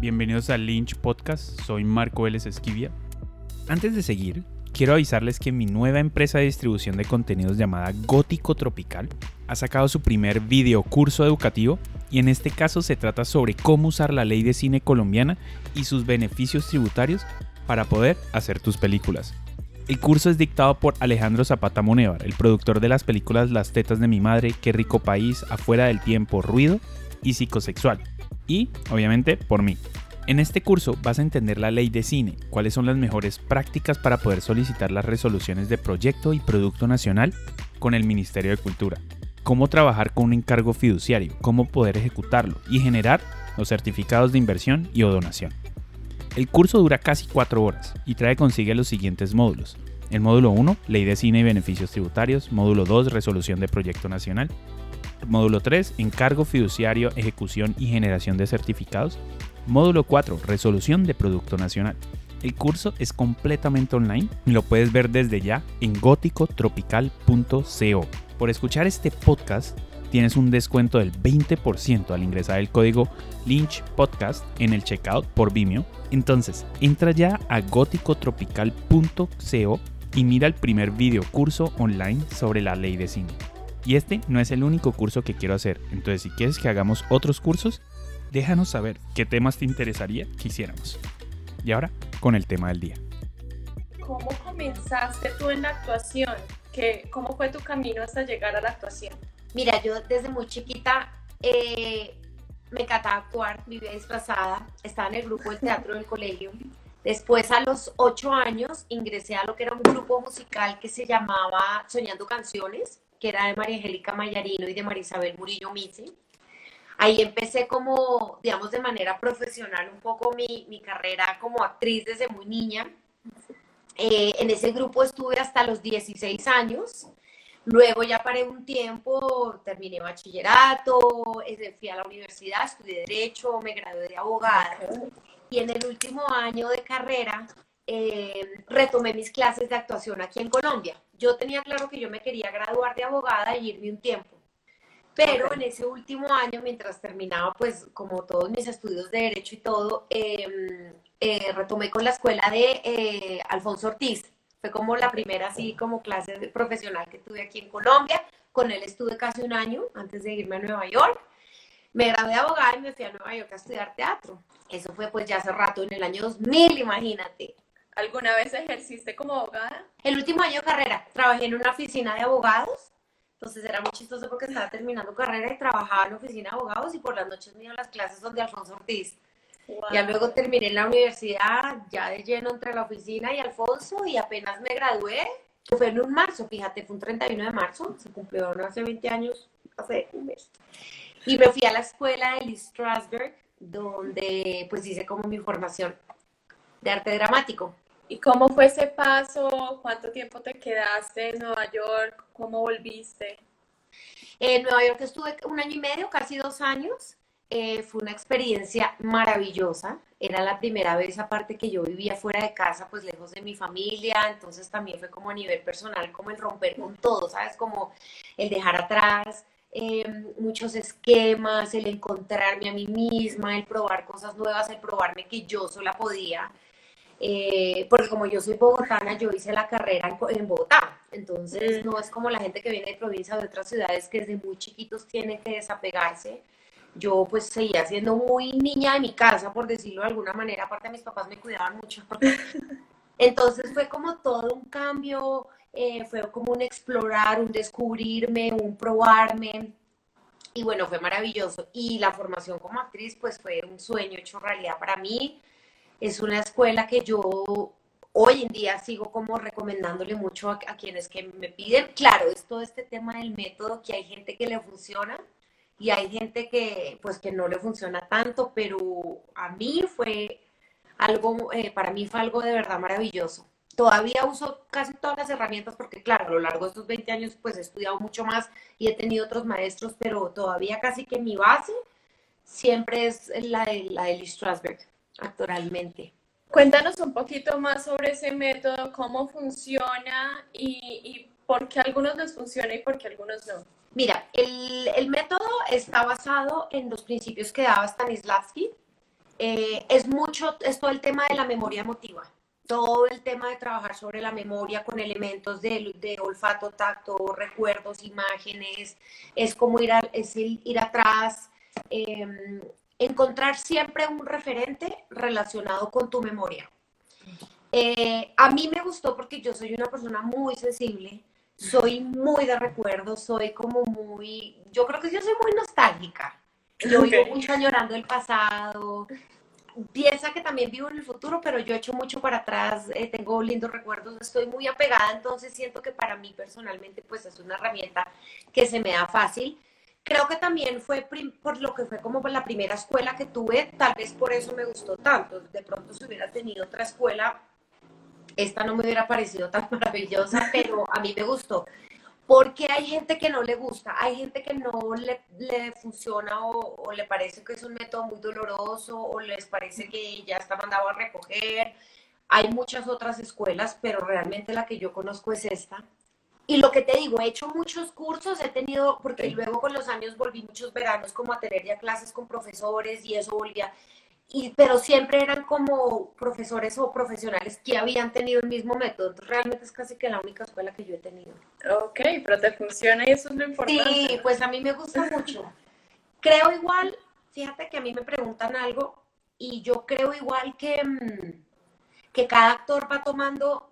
bienvenidos al Lynch Podcast, soy Marco Vélez Esquivia. Antes de seguir, quiero avisarles que mi nueva empresa de distribución de contenidos llamada Gótico Tropical ha sacado su primer video curso educativo y en este caso se trata sobre cómo usar la ley de cine colombiana y sus beneficios tributarios para poder hacer tus películas. El curso es dictado por Alejandro Zapata Monevar, el productor de las películas Las tetas de mi madre, Qué rico país, Afuera del tiempo, Ruido y Psicosexual. Y, obviamente, por mí. En este curso vas a entender la ley de cine, cuáles son las mejores prácticas para poder solicitar las resoluciones de proyecto y producto nacional con el Ministerio de Cultura, cómo trabajar con un encargo fiduciario, cómo poder ejecutarlo y generar los certificados de inversión y o donación. El curso dura casi 4 horas y trae consigo los siguientes módulos. El módulo 1, Ley de Cine y Beneficios Tributarios. Módulo 2, Resolución de Proyecto Nacional. Módulo 3, Encargo Fiduciario, Ejecución y Generación de Certificados. Módulo 4, Resolución de Producto Nacional. El curso es completamente online y lo puedes ver desde ya en góticotropical.co. Por escuchar este podcast, tienes un descuento del 20% al ingresar el código Lynch Podcast en el checkout por Vimeo. Entonces, entra ya a góticotropical.co y mira el primer video curso online sobre la ley de cine. Y este no es el único curso que quiero hacer, entonces si quieres que hagamos otros cursos, déjanos saber qué temas te interesaría que hiciéramos. Y ahora, con el tema del día. ¿Cómo comenzaste tú en la actuación? ¿Qué, ¿Cómo fue tu camino hasta llegar a la actuación? Mira, yo desde muy chiquita eh, me encantaba actuar, vivía disfrazada, estaba en el grupo del teatro del colegio. Después, a los ocho años, ingresé a lo que era un grupo musical que se llamaba Soñando Canciones, que era de María Angélica Mayarino y de María Isabel Murillo Mise. Ahí empecé como, digamos, de manera profesional un poco mi, mi carrera como actriz desde muy niña. Eh, en ese grupo estuve hasta los 16 años. Luego ya paré un tiempo, terminé bachillerato, fui a la universidad, estudié Derecho, me gradué de abogada. Y en el último año de carrera eh, retomé mis clases de actuación aquí en Colombia. Yo tenía claro que yo me quería graduar de abogada y irme un tiempo. Pero en ese último año, mientras terminaba, pues, como todos mis estudios de Derecho y todo, eh, eh, retomé con la escuela de eh, Alfonso Ortiz. Fue como la primera, así, como clase profesional que tuve aquí en Colombia. Con él estuve casi un año antes de irme a Nueva York. Me gradué de abogada y me fui a Nueva York a estudiar teatro. Eso fue pues ya hace rato, en el año 2000, imagínate. ¿Alguna vez ejerciste como abogada? El último año de carrera, trabajé en una oficina de abogados entonces era muy chistoso porque estaba terminando carrera y trabajaba en la oficina de abogados y por las noches me iba a las clases donde Alfonso Ortiz. Ya luego terminé en la universidad, ya de lleno entre la oficina y Alfonso y apenas me gradué. Fue en un marzo, fíjate, fue un 31 de marzo, se cumplió no hace 20 años, hace un mes. Y me fui a la escuela de Lee Strasberg, donde pues hice como mi formación de arte dramático. ¿Y cómo fue ese paso? ¿Cuánto tiempo te quedaste en Nueva York? ¿Cómo volviste? En Nueva York estuve un año y medio, casi dos años. Eh, fue una experiencia maravillosa. Era la primera vez, aparte que yo vivía fuera de casa, pues lejos de mi familia. Entonces también fue como a nivel personal, como el romper con todo, ¿sabes? Como el dejar atrás em, muchos esquemas, el encontrarme a mí misma, el probar cosas nuevas, el probarme que yo sola podía. Eh, porque como yo soy bogotana, yo hice la carrera en, Bogotá, entonces no es como la gente que viene de provincia o de otras ciudades que desde muy chiquitos tienen que desapegarse. Yo pues seguía siendo muy niña de mi casa, por decirlo de alguna manera, aparte mis papás me cuidaban mucho. Entonces fue como todo un cambio, eh, fue como un explorar, un descubrirme, un probarme. Y bueno, fue maravilloso. Y la formación como actriz pues fue un sueño hecho realidad para mí es una escuela que yo hoy en día sigo como recomendándole mucho a, quienes que me piden. Claro, es todo este tema del método, que hay gente que le funciona y hay gente que pues que no le funciona tanto, pero a mí fue algo, eh, para mí fue algo de verdad maravilloso. Todavía uso casi todas las herramientas porque, claro, a lo largo de estos 20 años pues he estudiado mucho más y he tenido otros maestros, pero todavía casi que mi base siempre es la de, la de Strasberg actualmente. Cuéntanos un poquito más sobre ese método, cómo funciona y, y por qué a algunos les funciona y por qué a algunos no. Mira, el, el, método está basado en los principios que daba Stanislavski. eh, es mucho, es todo el tema de la memoria emotiva, todo el tema de trabajar sobre la memoria con elementos de, de olfato, tacto, recuerdos, imágenes, es como ir, a, es ir atrás, em, encontrar siempre un referente relacionado con tu memoria. Eh, a mí me gustó porque yo soy una persona muy sensible, soy muy de recuerdos, soy como muy, yo creo que yo soy muy nostálgica. Yo vivo mucho añorando el pasado. Piensa que también vivo en el futuro, pero yo echo mucho para atrás, eh, tengo lindos recuerdos, estoy muy apegada, entonces siento que para mí personalmente pues es una herramienta que se me da fácil. Creo que también fue por lo que fue como la primera escuela que tuve, tal vez por eso me gustó tanto. De pronto si hubiera tenido otra escuela, esta no me hubiera parecido tan maravillosa, pero a mí me gustó. Porque hay gente que no le gusta, hay gente que no le, le funciona o, le parece que es un método muy doloroso o les parece que ya está mandado a recoger. Hay muchas otras escuelas, pero realmente la que yo conozco es esta. Y lo que te digo, he hecho muchos cursos, he tenido, porque luego con los años volví muchos veranos como a tener ya clases con profesores y eso volvía y, pero siempre eran como profesores o profesionales que habían tenido el mismo método. Entonces, realmente es casi que la única escuela que yo he tenido. Ok, pero te funciona y eso es lo importante. Sí, pues a mí me gusta mucho. Creo igual, fíjate que a mí me preguntan algo y yo creo igual que, mm, que cada actor va tomando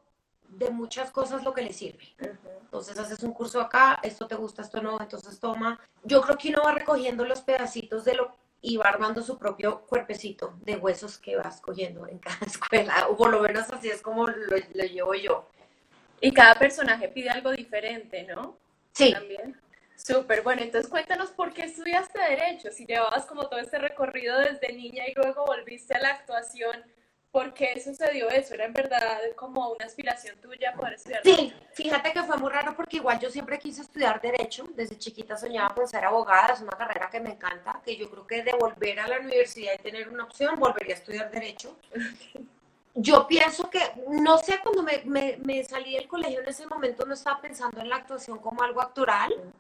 de muchas cosas lo que le sirve. Entonces haces un curso acá, esto te gusta, esto no, entonces toma. Yo creo que uno va recogiendo los pedacitos de lo y va armando su propio cuerpecito de huesos que vas cogiendo en cada escuela, o por lo menos así es como lo, llevo yo. Y cada personaje pide algo diferente, ¿no? Sí. También. Súper, bueno, entonces cuéntanos por qué estudiaste Derecho, si llevabas como todo este recorrido desde niña y luego volviste a la actuación, ¿Por qué sucedió eso? ¿Era en verdad como una aspiración tuya poder estudiar? Sí, fíjate que fue muy raro porque igual yo siempre quise estudiar Derecho. Desde chiquita soñaba con ser abogada, es una carrera que me encanta, que yo creo que de volver a la universidad y tener una opción, volvería a estudiar Derecho. Yo pienso que, no sé, cuando me, me, me salí del colegio en ese momento no estaba pensando en la actuación como algo actoral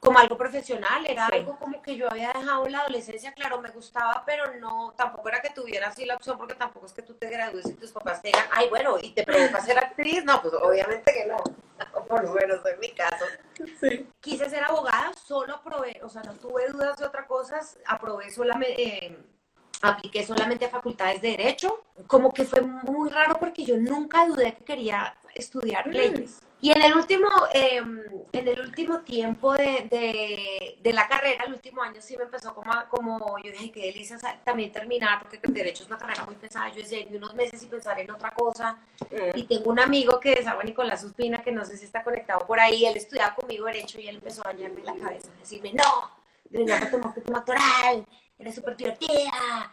como algo profesional, era algo como que yo había dejado en la adolescencia, claro, me gustaba, pero no, tampoco era que tuviera así la opción, porque tampoco es que tú te gradúes y tus papás te digan, ay, bueno, y te provoca ser actriz, no, pues obviamente que no, por lo menos en mi caso. Sí. Quise ser abogada, solo aprobé, o sea, no tuve dudas de otras cosas, aprobé solamente... Eh, apliqué solamente a facultades de derecho, como que fue muy raro porque yo nunca dudé que quería estudiar mm. leyes. Y en el último, em, en el último tiempo de, de, la carrera, el último año sí me empezó como, como yo dije, qué delicia también terminar, porque el derecho es una carrera muy pesada. Yo desde unos meses y pensar en otra cosa. Mm. Y tengo un amigo que es agua Nicolás Suspina, que no sé si está conectado por ahí. Él estudiaba conmigo derecho y él empezó a dañarme la cabeza, a decirme, no, deberías tomar tu doctoral, eres súper divertida,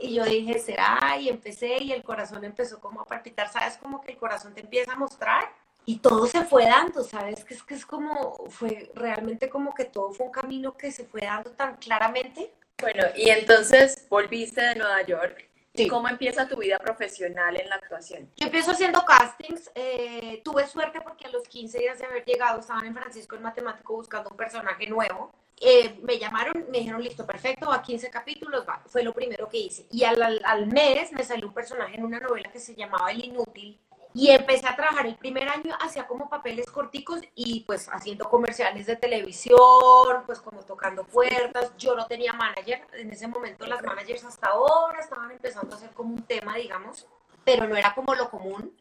y yo dije, será, y empecé, y el corazón empezó como a palpitar, ¿sabes? Como que el corazón te empieza a mostrar, y todo se fue dando, ¿sabes? Que es que es como, fue realmente como que todo fue un camino que se fue dando tan claramente. Bueno, y entonces volviste de Nueva York. Sí. ¿Cómo empieza tu vida profesional en la actuación? Yo empiezo haciendo castings. Eh, tuve suerte porque a los 15 días de haber llegado estaban en Francisco el Matemático buscando un personaje nuevo. Eh, me llamaron, me dijeron, listo, perfecto, a 15 capítulos, va. Fue lo primero que hice. Y al, al, mes me salió un personaje en una novela que se llamaba El Inútil. Y empecé a trabajar el primer año, hacía como papeles corticos y pues haciendo comerciales de televisión, pues como tocando puertas. Yo no tenía manager, en ese momento las managers hasta ahora estaban empezando a hacer como un tema, digamos, pero no era como lo común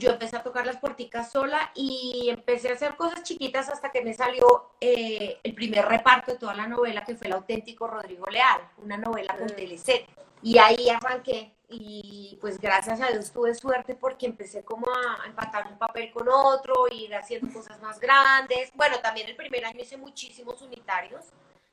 yo empecé a tocar las puerticas sola y empecé a hacer cosas chiquitas hasta que me salió eh, el primer reparto de toda la novela, que fue el auténtico Rodrigo Leal, una novela con mm. Teleset. Y ahí arranqué y pues gracias a Dios tuve suerte porque empecé como a empatar un papel con otro, ir haciendo cosas más grandes. Bueno, también el primer año hice muchísimos unitarios.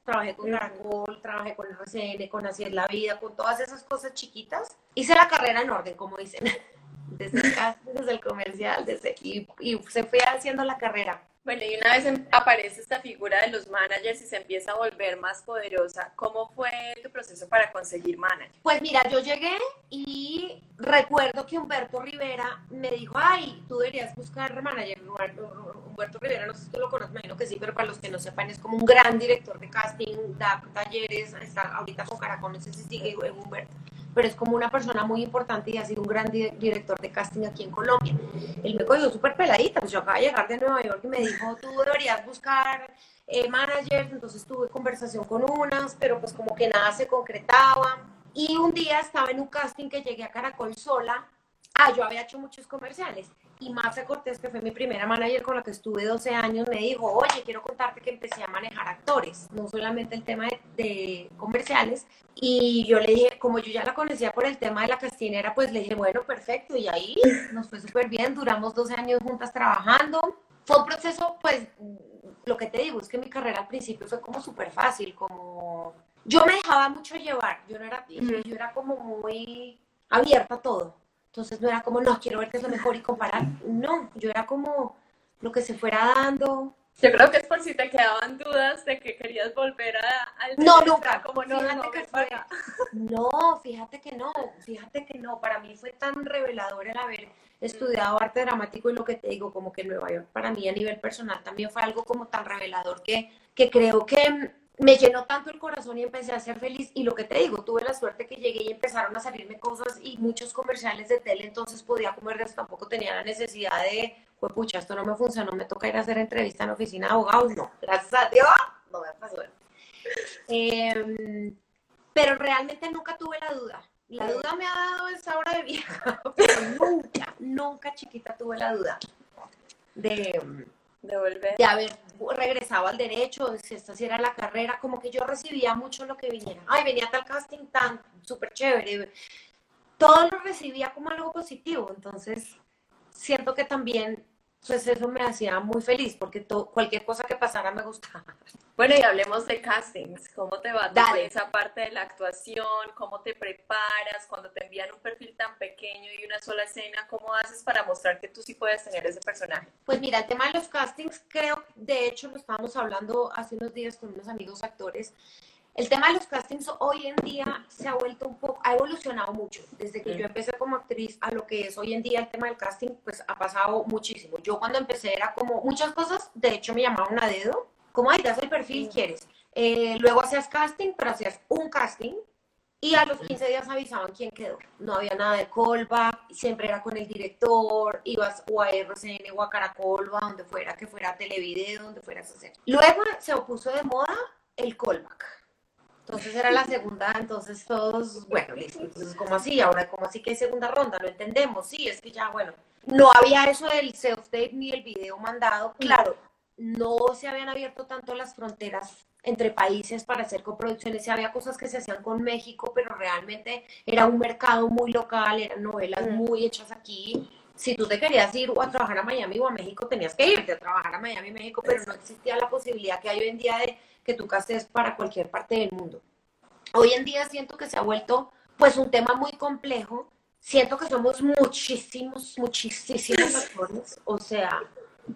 Trabajé con Caracol, trabajé con RCN, con Así es la Vida, con todas esas cosas chiquitas. Hice la carrera en orden, como dicen. desde el desde el comercial, desde, y, y, se fue haciendo la carrera. Bueno, y una vez em, aparece esta figura de los managers y se empieza a volver más poderosa, ¿cómo fue tu proceso para conseguir manager? Pues mira, yo llegué y recuerdo que Humberto Rivera me dijo, ay, tú deberías buscar manager. Humberto Rivera, no sé si tú lo conoces, me imagino que sí, pero para los que no sepan, es como un gran director de casting, da talleres, está ahorita con Caracol, no sé si sigue Humberto pero es como una persona muy importante y ha sido un gran director de casting aquí en Colombia. Él me cogió súper peladita, pues yo acabo de llegar de Nueva York y me dijo, tú deberías buscar eh, managers, entonces tuve conversación con unas, pero pues como que nada se concretaba. Y un día estaba en un casting que llegué a Caracol sola. Ah, yo había hecho muchos comerciales y Marcia Cortés, que fue mi primera manager con la que estuve 12 años, me dijo, oye, quiero contarte que empecé a manejar actores, no solamente el tema de, comerciales. Y yo le dije, como yo ya la conocía por el tema de la castinera, pues le dije, bueno, perfecto. Y ahí nos fue súper bien, duramos 12 años juntas trabajando. Fue un proceso, pues, lo que te digo, es que mi carrera al principio fue como súper fácil, como... Yo me dejaba mucho llevar, yo no era, yo era como muy abierta a todo. Entonces no era como, no, quiero ver qué es lo mejor y comparar. No, yo era como lo que se fuera dando. Yo creo que es por si te quedaban dudas de que querías volver a, al... No, nunca. Como no, fíjate no, que fue... no, fíjate que no, fíjate que no. Para mí fue tan revelador el haber estudiado arte dramático y lo que te digo, como que Nueva York para mí a nivel personal también fue algo como tan revelador que, que creo que me llenó tanto el corazón y empecé a ser feliz. Y lo que te digo, tuve la suerte que llegué y empezaron a salirme cosas y muchos comerciales de tele, entonces podía comer de eso, tampoco tenía la necesidad de, pues pucha, esto no me funcionó, me toca ir a hacer entrevista en oficina de abogados. No, gracias a Dios, no me pasó. Eh, pero realmente nunca tuve la duda. La duda me ha dado esa hora de vieja, pero nunca, nunca chiquita tuve la duda de de volver. De haber regresado al derecho, si esta sí era la carrera, como que yo recibía mucho lo que viniera. Ay, venía tal casting tan súper chévere. Todo lo recibía como algo positivo, entonces siento que también pues eso me hacía muy feliz porque cualquier cosa que pasara me gustaba. Bueno, y hablemos de castings. ¿Cómo te va Dale. esa parte de la actuación? ¿Cómo te preparas cuando te envían un perfil tan pequeño y una sola escena? ¿Cómo haces para mostrar que tú sí puedes tener ese personaje? Pues mira, el tema de los castings, creo, de hecho, lo estábamos hablando hace unos días con unos amigos actores. El tema de los castings hoy en día se ha vuelto un poco, ha evolucionado mucho. Desde que yo empecé como actriz a lo que es hoy en día el tema del casting, pues ha pasado muchísimo. Yo cuando empecé era como muchas cosas, de hecho me llamaban a dedo, como, ay, das el perfil, quieres. Eh, luego hacías casting, pero hacías un casting y a los 15 días avisaban quién quedó. No había nada de callback, siempre era con el director, ibas o a RCN o a Caracol o a donde fuera, que fuera Televideo, donde fueras a hacer. Luego se opuso de moda el callback entonces era la segunda, entonces todos, bueno, listo, entonces ¿cómo así? Ahora, ¿cómo así que hay segunda ronda? Lo entendemos, sí, es que ya, bueno, no había eso del self-tape ni el video mandado, claro, no se habían abierto tanto las fronteras entre países para hacer coproducciones, sí había cosas que se hacían con México, pero realmente era un mercado muy local, eran novelas muy hechas aquí, si tú te querías ir a trabajar a Miami o a México, tenías que irte a trabajar a Miami, México, pero no existía la posibilidad que hay hoy en día de que tu castes para cualquier parte del mundo. Hoy en día siento que se ha vuelto pues un tema muy complejo. Siento que somos muchísimos, muchísimos actores. O sea,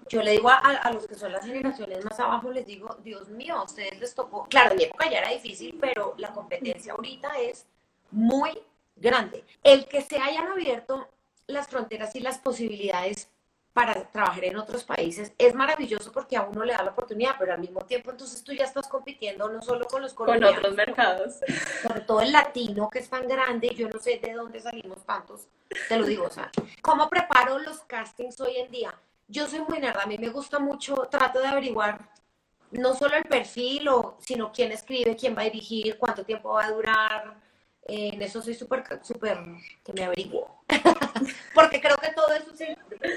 yo le digo a, los que son las generaciones más abajo, les digo, Dios mío, a ustedes les tocó, claro, en mi época ya era difícil, pero la competencia ahorita es muy grande. El que se hayan abierto las fronteras y las posibilidades para trabajar en otros países es maravilloso porque a uno le da la oportunidad, pero al mismo tiempo entonces tú ya estás compitiendo no solo con los colombianos, con otros mercados, sobre todo el latino que es tan grande, yo no sé de dónde salimos tantos, te lo digo, o sea, ¿cómo preparo los castings hoy en día? Yo soy muy nerd, a mí me gusta mucho, trato de averiguar no solo el perfil, o, sino quién escribe, quién va a dirigir, cuánto tiempo va a durar, en eso soy súper, súper, que me averiguo. Porque creo que todo eso sí,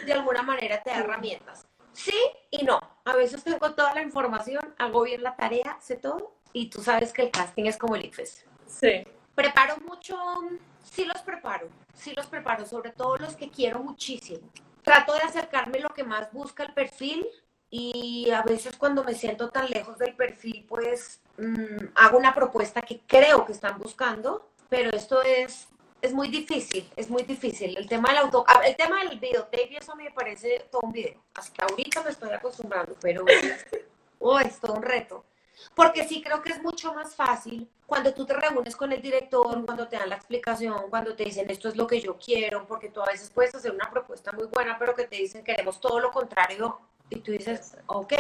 de alguna manera te da herramientas. Sí y no. A veces tengo toda la información, hago bien la tarea, sé todo. Y tú sabes que el casting es como el IFES. Sí. Preparo mucho, sí los preparo, sí los preparo, sobre todo los que quiero muchísimo. Trato de acercarme lo que más busca el perfil y a veces cuando me siento tan lejos del perfil, pues mm, hago una propuesta que creo que están buscando pero esto es es muy difícil, es muy difícil. El tema del auto, el tema del videotape, eso a mí me parece todo un video. Hasta ahorita me estoy acostumbrando, pero oh, es todo un reto. Porque sí creo que es mucho más fácil cuando tú te reúnes con el director, cuando te dan la explicación, cuando te dicen esto es lo que yo quiero, porque tú a veces puedes hacer una propuesta muy buena, pero que te dicen queremos todo lo contrario y tú dices, ok.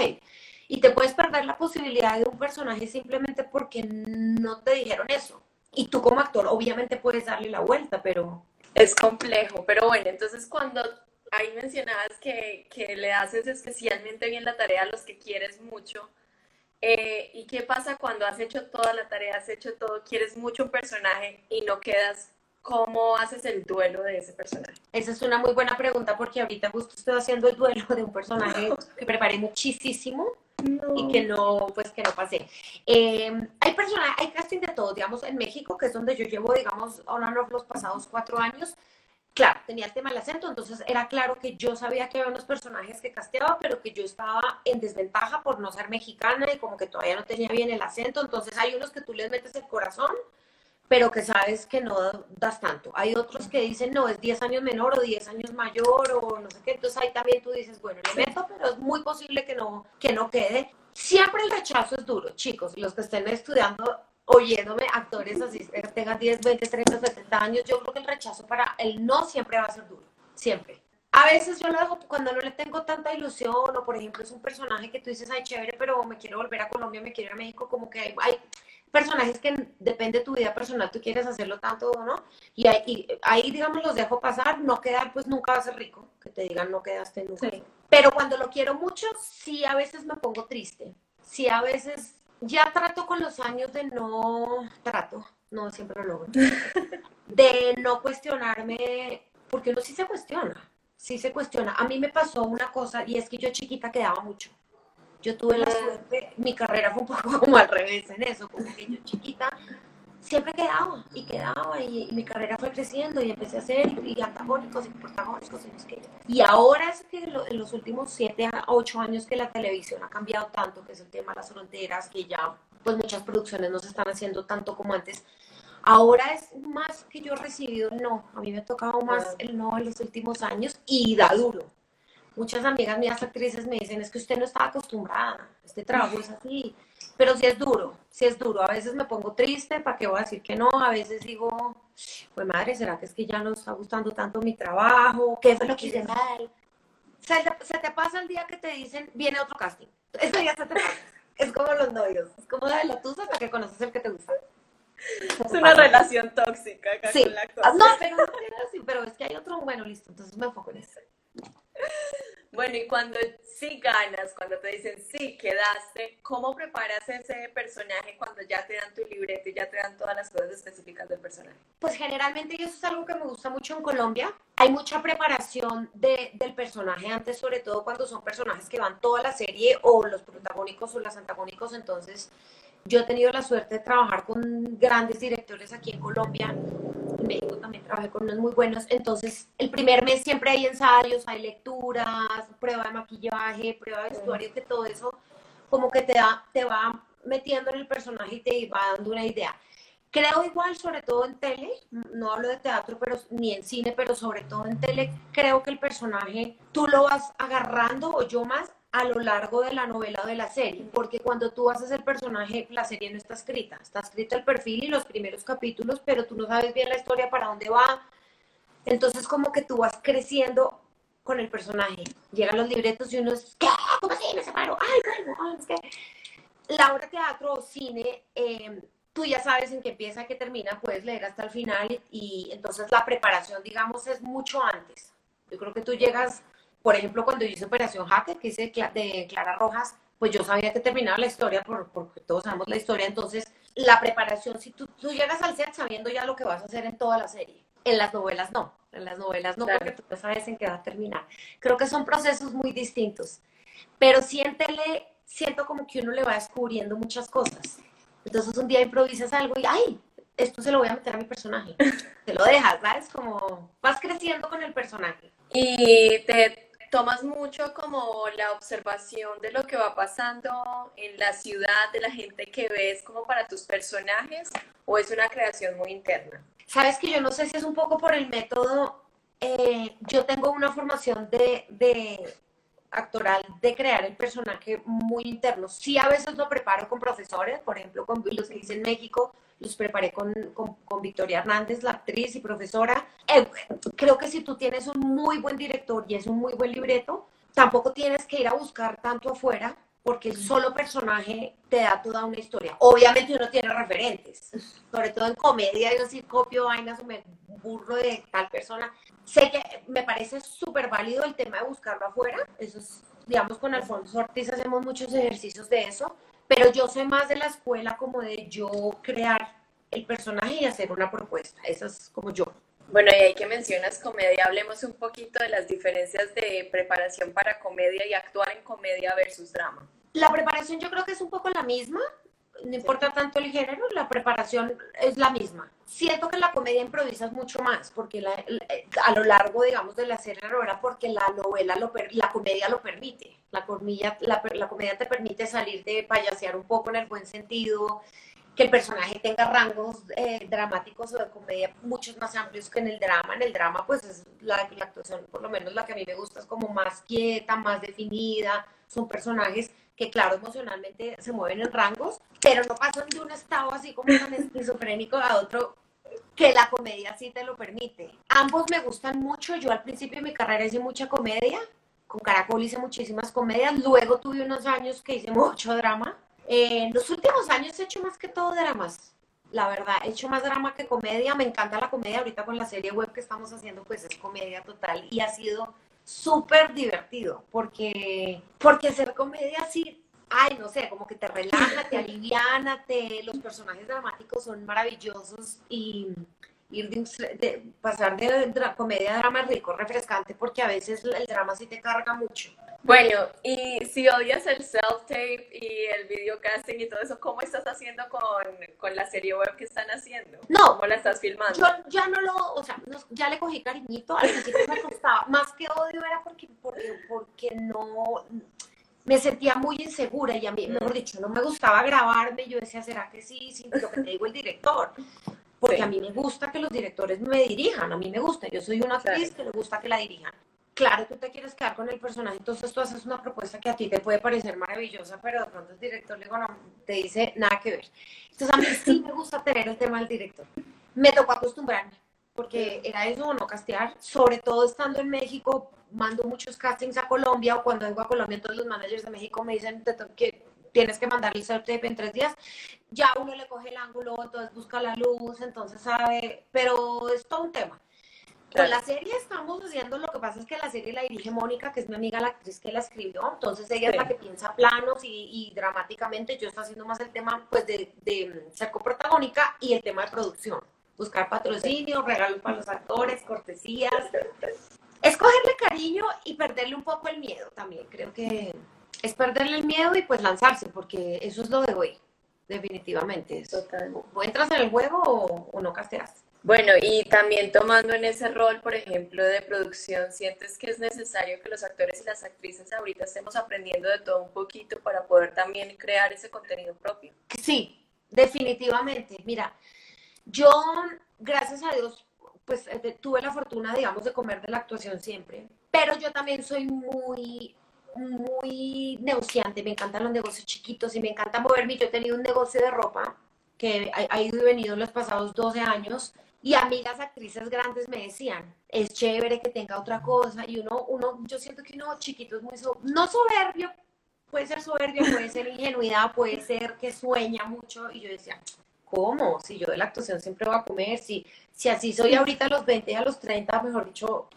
Y te puedes perder la posibilidad de un personaje simplemente porque no te dijeron eso. Y tú como actor obviamente puedes darle la vuelta, pero... Es complejo, pero bueno, entonces cuando ahí mencionabas que, que le haces especialmente bien la tarea a los que quieres mucho, eh, ¿Y qué pasa cuando has hecho toda la tarea, has hecho todo, quieres mucho un personaje y no quedas? ¿Cómo haces el duelo de ese personaje? Esa es una muy buena pregunta porque ahorita justo estoy haciendo el duelo de un personaje que preparé muchísimo y que no, pues que no pasé. Eh, hay personas, hay casting de todo, digamos, en México, que es donde yo llevo, digamos, hablando los pasados cuatro años, claro, tenía el tema del acento, entonces era claro que yo sabía que había unos personajes que casteaba, pero que yo estaba en desventaja por no ser mexicana y como que todavía no tenía bien el acento, entonces hay unos que tú les metes el corazón, pero que sabes que no das tanto. Hay otros que dicen, no, es 10 años menor o 10 años mayor o no sé qué, entonces ahí también tú dices, bueno, le meto, pero es muy posible que no, que no quede. Siempre el rechazo es duro, chicos, los que estén estudiando oyéndome actores así, tengan 10, 20, 30, 70 años, yo creo que el rechazo para el no siempre va a ser duro, siempre. A veces yo lo dejo cuando no le tengo tanta ilusión, o por ejemplo es un personaje que tú dices, ay, chévere, pero me quiero volver a Colombia, me quiero ir a México, como que hay, hay personajes que depende de tu vida personal, tú quieres hacerlo tanto o no, y ahí, ahí, digamos, los dejo pasar, no quedar, pues nunca va a ser rico, que te digan no quedaste nunca. Pero cuando lo quiero mucho, sí a veces me pongo triste, sí a veces ya trato con los años de no, trato, no siempre lo logro, de no cuestionarme, porque uno sí se cuestiona, sí se cuestiona. A mí me pasó una cosa y es que yo chiquita quedaba mucho. Yo tuve la suerte, mi carrera fue un poco como al revés en eso, porque yo chiquita siempre quedaba y quedaba y, mi carrera fue creciendo y empecé a hacer y, antagónicos y protagónicos y que y ahora es que en los últimos siete a ocho años que la televisión ha cambiado tanto que es el tema de las fronteras que ya pues muchas producciones no se están haciendo tanto como antes ahora es más que yo he recibido no. A mí me ha tocado más el no en los últimos años y da duro muchas amigas mías actrices me dicen es que usted no está acostumbrada este trabajo es así pero sí es duro, sí es duro. A veces me pongo triste, ¿para qué voy a decir que no? A veces digo, pues madre, ¿será que es que ya no está gustando tanto mi trabajo? ¿Qué fue lo que hice mal? Se te, se te pasa el día que te dicen, viene otro casting. Ese día se te pasa. Es como los novios, es como de la tusa hasta que conoces el que te gusta. Es una relación tóxica acá sí. con la actuación. No, pero, pero es que hay otro, bueno, listo, entonces me enfoco en eso. Bueno, y cuando sí ganas, cuando te dicen sí, quedaste, ¿cómo preparas ese personaje cuando ya te dan tu libreto y ya te dan todas las cosas específicas del personaje? Pues generalmente, eso es algo que me gusta mucho en Colombia, hay mucha preparación de, del personaje antes, sobre todo cuando son personajes que van toda la serie o los protagónicos o los antagónicos, entonces yo he tenido la suerte de trabajar con grandes directores aquí en Colombia. México también trabajé con unos muy buenos. Entonces, el primer mes siempre hay ensayos, hay lecturas, prueba de maquillaje, prueba de vestuario, que todo eso como que te, da, te va metiendo en el personaje y te va dando una idea. Creo igual, sobre todo en tele, no hablo de teatro pero, ni en cine, pero sobre todo en tele, creo que el personaje tú lo vas agarrando, o yo más, a lo largo de la novela o de la serie, porque cuando tú haces el personaje, la serie no está escrita, está escrito el perfil y los primeros capítulos, pero tú no sabes bien la historia para dónde va. Entonces como que tú vas creciendo con el personaje. Llegan los libretos y uno es, ¿qué? ¿Cómo así? Me separo. Ay, bueno, es que... La obra teatro o cine, eh, tú ya sabes en qué empieza, qué termina, puedes leer hasta el final y, y entonces la preparación, digamos, es mucho antes. Yo creo que tú llegas por ejemplo, cuando yo hice Operación Jaque, que hice de Clara Rojas, pues yo sabía que terminaba la historia, por, porque todos sabemos la historia, entonces la preparación, si tú, tú, llegas al set sabiendo ya lo que vas a hacer en toda la serie, en las novelas no, en las novelas no, porque tú no sabes en qué va a terminar. Creo que son procesos muy distintos, pero siéntele, siento como que uno le va descubriendo muchas cosas. Entonces un día improvisas algo y, ay, esto se lo voy a meter a mi personaje. Te lo dejas, ¿sabes? Como vas creciendo con el personaje. Y te tomas mucho como la observación de lo que va pasando en la ciudad, de la gente que ves como para tus personajes, o es una creación muy interna? Sabes que yo no sé si es un poco por el método. eh, yo tengo una formación de, de actoral de crear el personaje muy interno. Sí, a veces lo preparo con profesores, por ejemplo, con los que hice en México, los preparé con, con, Victoria Hernández, la actriz y profesora. Eh, creo que si tú tienes un muy buen director y es un muy buen libreto, tampoco tienes que ir a buscar tanto afuera porque el solo personaje te da toda una historia. Obviamente uno tiene referentes, sobre todo en comedia, yo sí copio vainas o me burro de tal persona. Sé que me parece súper válido el tema de buscarlo afuera, eso es, digamos, con Alfonso Ortiz hacemos muchos ejercicios de eso, pero yo soy más de la escuela como de yo crear el personaje y hacer una propuesta, eso es como yo. Bueno, y ahí que mencionas comedia, hablemos un poquito de las diferencias de preparación para comedia y actuar en comedia versus drama. La preparación yo creo que es un poco la misma, no importa tanto el género, la preparación es la misma. Siento que en la comedia improvisas mucho más, porque a lo largo, digamos, de la serie la novela, porque la novela, lo la comedia lo permite. La comedia te permite salir de payasear un poco en el buen sentido, que el personaje tenga rangos eh, dramáticos o de comedia muchos más amplios que en el drama. En el drama, pues es la, la, actuación, por lo menos la que a mí me gusta, es como más quieta, más definida. Son personajes que, claro, emocionalmente se mueven en rangos, pero no pasan de un estado así como tan esquizofrénico a otro que la comedia sí te lo permite. Ambos me gustan mucho. Yo al principio de mi carrera hice mucha comedia. Con Caracol hice muchísimas comedias. Luego tuve unos años que hice mucho drama en los últimos años he hecho más que todo dramas, la verdad, he hecho más drama que comedia, me encanta la comedia, ahorita con la serie web que estamos haciendo pues es comedia total y ha sido súper divertido porque, porque hacer comedia así, ay, no sé, como que te relaja, te aliviana, te, los personajes dramáticos son maravillosos y ir de, de pasar de, de comedia a drama rico, refrescante, porque a veces el drama sí te carga mucho. Bueno, y si odias el self-tape y el videocasting y todo eso, ¿cómo estás haciendo con, con, la serie web que están haciendo? No. ¿Cómo la estás filmando? Yo ya no lo, o sea, no, ya le cogí cariñito, al principio me costaba, más que odio era porque, porque, porque no, me sentía muy insegura y a mí, mejor dicho, no me gustaba grabarme, yo decía, ¿será que sí? Sí, lo que te digo el director. Porque sí. a mí me gusta que los directores me dirijan, a mí me gusta, yo soy una actriz claro. que le gusta que la dirijan claro, tú te quieres quedar con el personaje, entonces tú haces una propuesta que a ti te puede parecer maravillosa, pero de pronto el director le digo, no, te dice nada que ver. Entonces a mí sí me gusta tener el tema del director. Me tocó acostumbrarme, porque era eso no castear, sobre todo estando en México, mando muchos castings a Colombia, o cuando vengo a Colombia, todos los managers de México me dicen que tienes que mandarle el self-tape en tres días, ya uno le coge el ángulo, entonces busca la luz, entonces sabe, pero es todo un tema. Con la serie estamos haciendo, lo que pasa es que la serie la dirige Mónica, que es mi amiga, la actriz que la escribió, entonces ella sí. es la que piensa planos y, y, dramáticamente, yo estoy haciendo más el tema pues de, de ser coprotagónica y el tema de producción, buscar patrocinio, regalos para los actores, cortesías, es cogerle cariño y perderle un poco el miedo también, creo que es perderle el miedo y pues lanzarse, porque eso es lo de hoy, definitivamente. Total. O entras en el juego o, o no casteas. Bueno, y también tomando en ese rol, por ejemplo, de producción, ¿sientes que es necesario que los actores y las actrices ahorita estemos aprendiendo de todo un poquito para poder también crear ese contenido propio? Sí, definitivamente. Mira, yo, gracias a Dios, pues tuve la fortuna, digamos, de comer de la actuación siempre, pero yo también soy muy muy negociante, me encantan los negocios chiquitos y me encanta moverme. Yo he tenido un negocio de ropa que ha, ido y venido en los pasados 12 años y amigas actrices grandes me decían, es chévere que tenga otra cosa. Y uno, uno yo siento que uno chiquito es muy, so, no soberbio, puede ser soberbio, puede ser ingenuidad, puede ser que sueña mucho. Y yo decía, ¿cómo? Si yo de la actuación siempre voy a comer, si, si así soy ahorita a los 20 y a los 30, mejor dicho,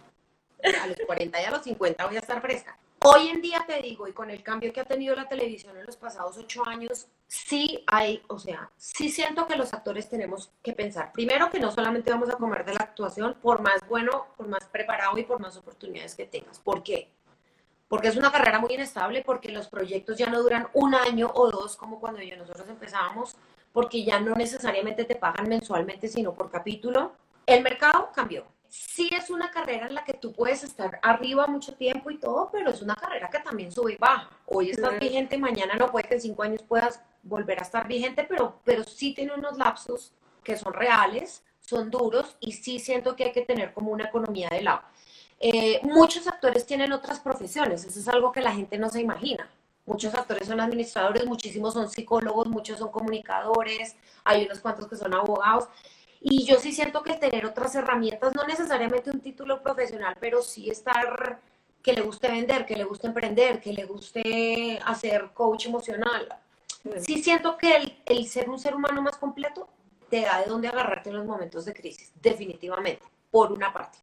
a los 40 y a los 50 voy a estar fresca. Hoy en día te digo, y con el cambio que ha tenido la televisión en los pasados ocho años, sí hay, o sea, sí siento que los actores tenemos que pensar, primero que no solamente vamos a comer de la actuación, por más bueno, por más preparado y por más oportunidades que tengas. ¿Por qué? Porque es una carrera muy inestable, porque los proyectos ya no duran un año o dos como cuando yo nosotros empezábamos, porque ya no necesariamente te pagan mensualmente, sino por capítulo. El mercado cambió sí es una carrera en la que tú puedes estar arriba mucho tiempo y todo, pero es una carrera que también sube y baja. Hoy estás sí. vigente, mañana no puede que en cinco años puedas volver a estar vigente, pero, pero sí tiene unos lapsos que son reales, son duros y sí siento que hay que tener como una economía de lado. Eh, muchos actores tienen otras profesiones, eso es algo que la gente no se imagina. Muchos actores son administradores, muchísimos son psicólogos, muchos son comunicadores, hay unos cuantos que son abogados. Y yo sí siento que tener otras herramientas, no necesariamente un título profesional, pero sí estar que le guste vender, que le guste emprender, que le guste hacer coach emocional. Sí siento que el, el ser un ser humano más completo te da de dónde agarrarte en los momentos de crisis, definitivamente, por una parte.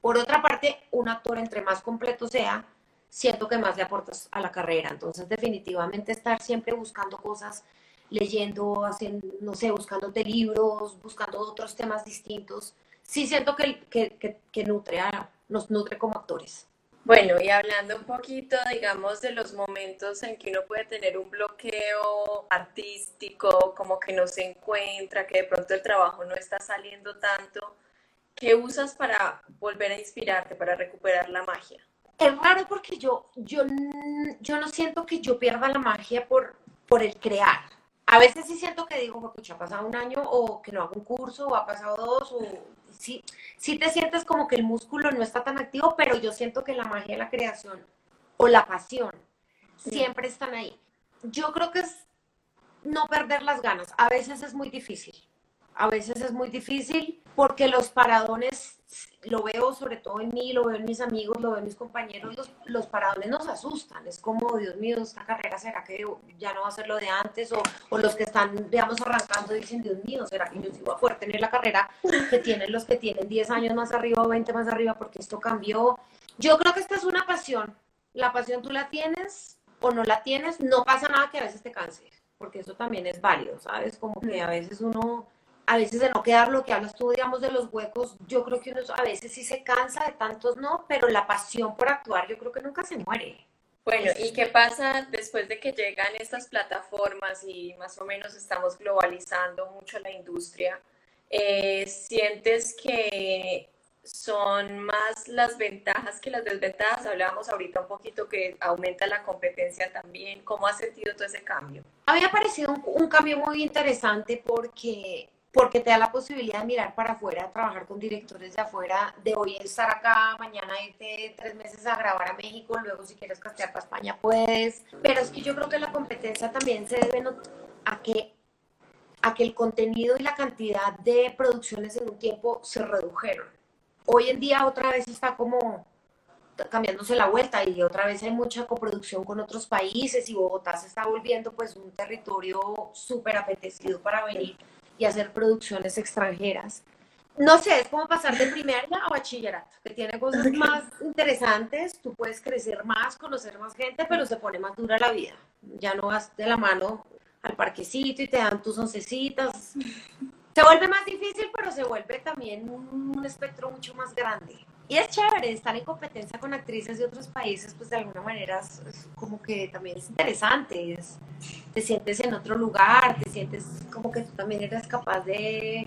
Por otra parte, un actor entre más completo sea, siento que más le aportas a la carrera. Entonces, definitivamente estar siempre buscando cosas, leyendo, haciendo, no sé, buscándote libros, buscando otros temas distintos. Sí siento que, que, que, nutre a, nos nutre como actores. Bueno, y hablando un poquito, digamos, de los momentos en que uno puede tener un bloqueo artístico, como que no se encuentra, que de pronto el trabajo no está saliendo tanto, ¿qué usas para volver a inspirarte, para recuperar la magia? es raro porque yo, yo, yo no siento que yo pierda la magia por, por el crear. A veces sí siento que digo, escucha, ha pasado un año o que no hago un curso o ha pasado dos o sí, sí te sientes como que el músculo no está tan activo, pero yo siento que la magia de la creación o la pasión siempre están ahí. Yo creo que es no perder las ganas. A veces es muy difícil. A veces es muy difícil porque los paradones lo veo sobre todo en mí, lo veo en mis amigos, lo veo en mis compañeros, los, los nos asustan, es como, Dios mío, esta carrera, ¿será que ya no va a ser lo de antes? O, o los que están, digamos, arrancando dicen, Dios mío, ¿será que yo sí voy a poder tener la carrera que tienen los que tienen 10 años más arriba o 20 más arriba porque esto cambió? Yo creo que esta es una pasión, la pasión tú la tienes o no la tienes, no pasa nada que a veces te canses, porque eso también es válido, ¿sabes? Como que a veces uno a veces de no quedar lo que hablas tú, digamos, de los huecos, yo creo que uno a veces sí se cansa, de tantos no, pero la pasión por actuar yo creo que nunca se muere. Bueno, ¿y qué pasa después de que llegan estas plataformas y más o menos estamos globalizando mucho la industria? Eh, ¿Sientes que son más las ventajas que las desventajas? Hablábamos ahorita un poquito que aumenta la competencia también. ¿Cómo has sentido todo ese cambio? A mí me ha parecido un, un cambio muy interesante porque porque te da la posibilidad de mirar para afuera, trabajar con directores de afuera, de hoy estar acá, mañana irte tres meses a grabar a México, luego si quieres castear para España puedes, pero es que yo creo que la competencia también se debe a que, a que el contenido y la cantidad de producciones en un tiempo se redujeron. Hoy en día otra vez está como cambiándose la vuelta y otra vez hay mucha coproducción con otros países y Bogotá se está volviendo pues un territorio súper apetecido para venir y hacer producciones extranjeras. No sé, es como pasar de primaria a bachillerato, que tiene cosas más interesantes, tú puedes crecer más, conocer más gente, pero se pone más dura la vida. Ya no vas de la mano al parquecito y te dan tus oncecitas. Se vuelve más difícil, pero se vuelve también un, espectro mucho más grande. Y es chévere estar en competencia con actrices de otros países, pues de alguna manera es, como que también es interesante, te sientes en otro lugar, te sientes como que tú también eres capaz de,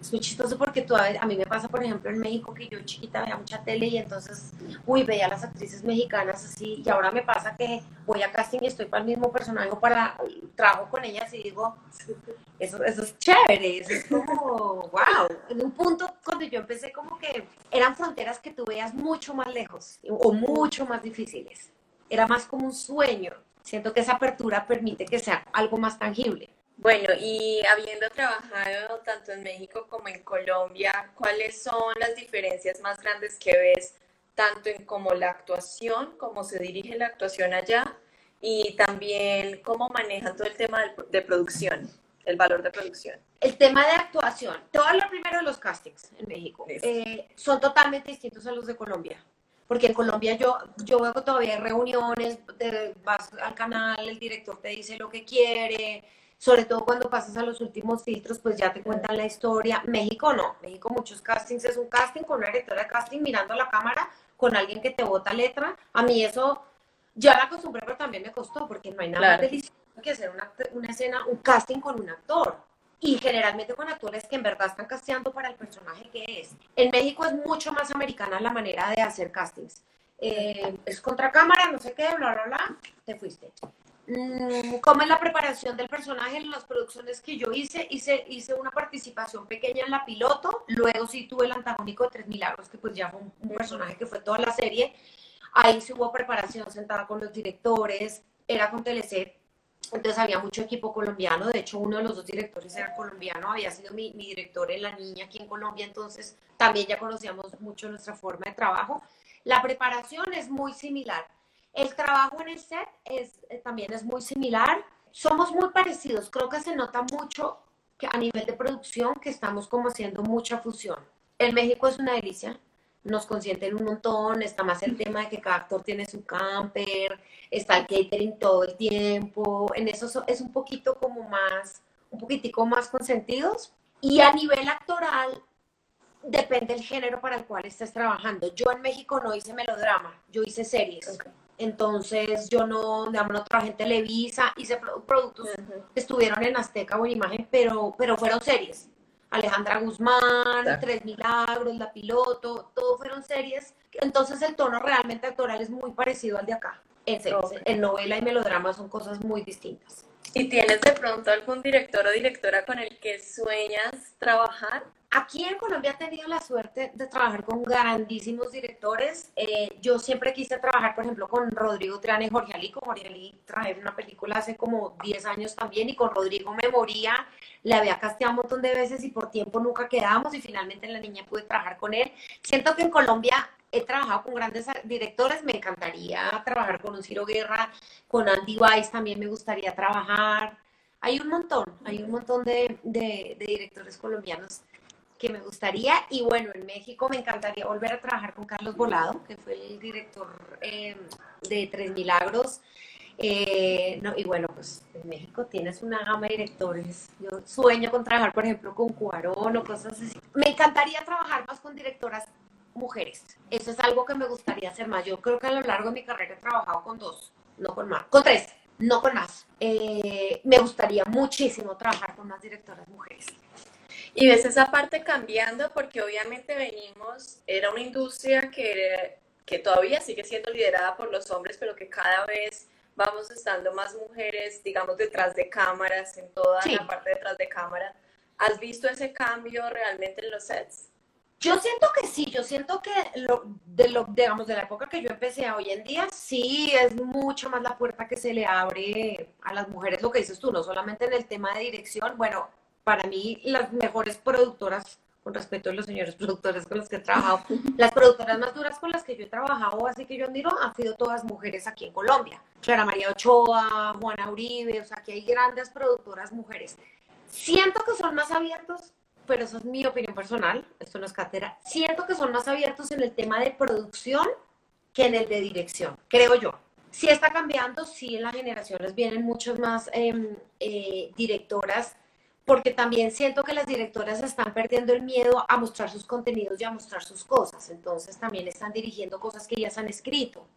es muy chistoso porque tú, a, mí me pasa, por ejemplo, en México que yo chiquita veía mucha tele y entonces, uy, veía las actrices mexicanas así, y ahora me pasa que voy a casting y estoy para el mismo personaje o para, trabajo con ellas y digo, eso, eso es chévere, eso es como, wow. En un punto, cuando yo empecé, como que eran fronteras que tú veías mucho más lejos o mucho más difíciles. Era más como un sueño. Siento que esa apertura permite que sea algo más tangible. Bueno, y habiendo trabajado tanto en México como en Colombia, ¿cuáles son las diferencias más grandes que ves tanto en como la actuación, cómo se dirige la actuación allá y también cómo manejan todo el tema de, producción, el valor de producción? El tema de actuación, a hablar primero de los castings en México. Eh, son totalmente distintos a los de Colombia porque en Colombia yo, yo veo todavía reuniones, vas al canal, el director te dice lo que quiere, sobre todo cuando pasas a los últimos filtros, pues ya te cuentan la historia. México no, México muchos castings es un casting con una directora de casting mirando a la cámara con alguien que te bota letra. A mí eso ya la acostumbré, pero también me costó porque no hay nada más delicioso que hacer una, una escena, un casting con un actor y generalmente con actores que en verdad están casteando para el personaje que es. En México es mucho más americana la manera de hacer castings. Eh, es contra cámara, no sé qué, bla, bla, bla, te fuiste. Mm, ¿cómo es la preparación del personaje en las producciones que yo hice? Hice, hice una participación pequeña en la piloto, luego sí tuve el antagónico de Tres Milagros, que pues ya fue un, personaje que fue toda la serie. Ahí sí hubo preparación sentada con los directores, era con Teleset, entonces había mucho equipo colombiano, de hecho uno de los dos directores era colombiano, había sido mi, mi, director en La Niña aquí en Colombia, entonces también ya conocíamos mucho nuestra forma de trabajo. La preparación es muy similar. El trabajo en el set eh, también es muy similar. Somos muy parecidos, creo que se nota mucho que a nivel de producción que estamos como haciendo mucha fusión. El México es una delicia, nos consienten un montón, está más el tema de que cada actor tiene su camper, está el catering todo el tiempo, en eso es un poquito como más, un poquitico más consentidos. Y a nivel actoral, depende del género para el cual estés trabajando. Yo en México no hice melodrama, yo hice series. Entonces yo no, digamos, no trabajé en Televisa, hice productos que estuvieron en Azteca o en Imagen, pero, pero fueron series. Alejandra Guzmán, Tres Milagros, La Piloto, todo fueron series. Entonces el tono realmente actoral es muy parecido al de acá. En, en novela y melodrama son cosas muy distintas. ¿Y tienes de pronto algún director o directora con el que sueñas trabajar? Aquí en Colombia he tenido la suerte de trabajar con grandísimos directores. Eh, yo siempre quise trabajar, por ejemplo, con Rodrigo Triana y Jorge Ali. Con Jorge Ali trabajé una película hace como 10 años también y con Rodrigo me moría. Le había casteado un montón de veces y por tiempo nunca quedamos y finalmente en La Niña pude trabajar con él. Siento que en Colombia he trabajado con grandes directores, me encantaría trabajar con un Ciro Guerra, con Andy Weiss también me gustaría trabajar. Hay un montón, hay un montón de directores colombianos que me gustaría. Y bueno, en México me encantaría volver a trabajar con Carlos Volado, que fue el director eh, de Tres Milagros. Eh, no, y bueno, pues en México tienes una gama de directores. Yo sueño con trabajar, por ejemplo, con Cuarón o cosas así. Me encantaría trabajar más con directoras mujeres. Eso es algo que me gustaría hacer más. Yo creo que a lo largo de mi carrera he trabajado con dos, no con más, con tres, no con más. Eh, me gustaría muchísimo trabajar con más directoras mujeres. Y ves esa parte cambiando porque obviamente venimos, era una industria que, que todavía sigue siendo liderada por los hombres, pero que cada vez vamos estando más mujeres, digamos, detrás de cámaras, en toda la parte detrás de cámara. ¿Has visto ese cambio realmente en los sets? Yo siento que sí, yo siento que lo, de lo, digamos, de la época que yo empecé a hoy en día, sí es mucho más la puerta que se le abre a las mujeres, lo que dices tú, no solamente en el tema de dirección, bueno, para mí las mejores productoras, con respecto a los señores productores con los que he trabajado, las productoras más duras con las que yo he trabajado, así que yo admiro, han sido todas mujeres aquí en Colombia. Clara María Ochoa, Juana Uribe, o sea, que hay grandes productoras mujeres. Siento que son más abiertos, pero eso es mi opinión personal, esto no es cátedra. Siento que son más abiertos en el tema de producción que en el de dirección, creo yo. Sí está cambiando, sí en las generaciones vienen muchas más em, eh, directoras porque también siento que las directoras están perdiendo el miedo a mostrar sus contenidos y a mostrar sus cosas, entonces también están dirigiendo cosas que ellas han escrito.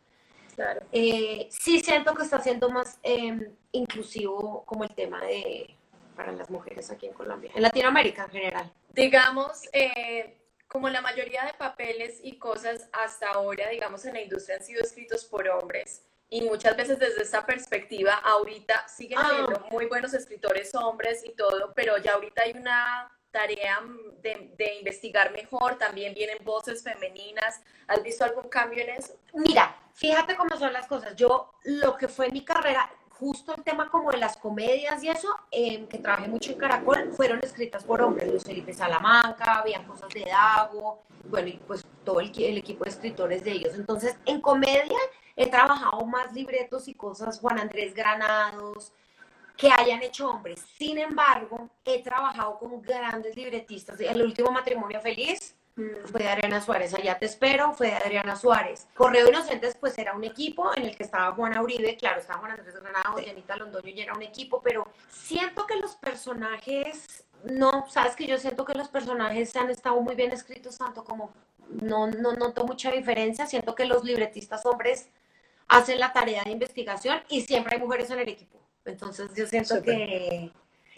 Claro. Eh, sí siento que está siendo más em, inclusivo como el tema de para las mujeres aquí en Colombia, en Latinoamérica en general. Digamos, eh, como la mayoría de papeles y cosas hasta ahora, digamos, en la industria han sido escritos por hombres, y muchas veces desde esta perspectiva, ahorita siguen ah. habiendo muy buenos escritores hombres y todo, pero ya ahorita hay una tarea de, de, investigar mejor, también vienen voces femeninas. ¿Has visto algún cambio en eso? Mira, fíjate cómo son las cosas. Yo, lo que fue mi carrera, justo el tema como de las comedias y eso, em, que trabajé mucho en Caracol, fueron escritas por hombres, Luis Felipe Salamanca, habían cosas de Dago, bueno, y pues todo el, equipo de escritores de ellos. Entonces, en comedia He trabajado más libretos y cosas, Juan Andrés Granados, que hayan hecho hombres. Sin embargo, he trabajado con grandes libretistas. El último matrimonio feliz fue de Adriana Suárez. Allá te espero, fue de Adriana Suárez. Correo Inocentes, pues era un equipo en el que estaba Juana Uribe, claro, estaba Juan Andrés Granados, Janita Londoño y era un equipo, pero siento que los personajes, no, sabes que yo siento que los personajes han estado muy bien escritos, tanto como no, no noto mucha diferencia. Siento que los libretistas hombres hacen la tarea de investigación y siempre hay mujeres en el equipo. Entonces yo siento que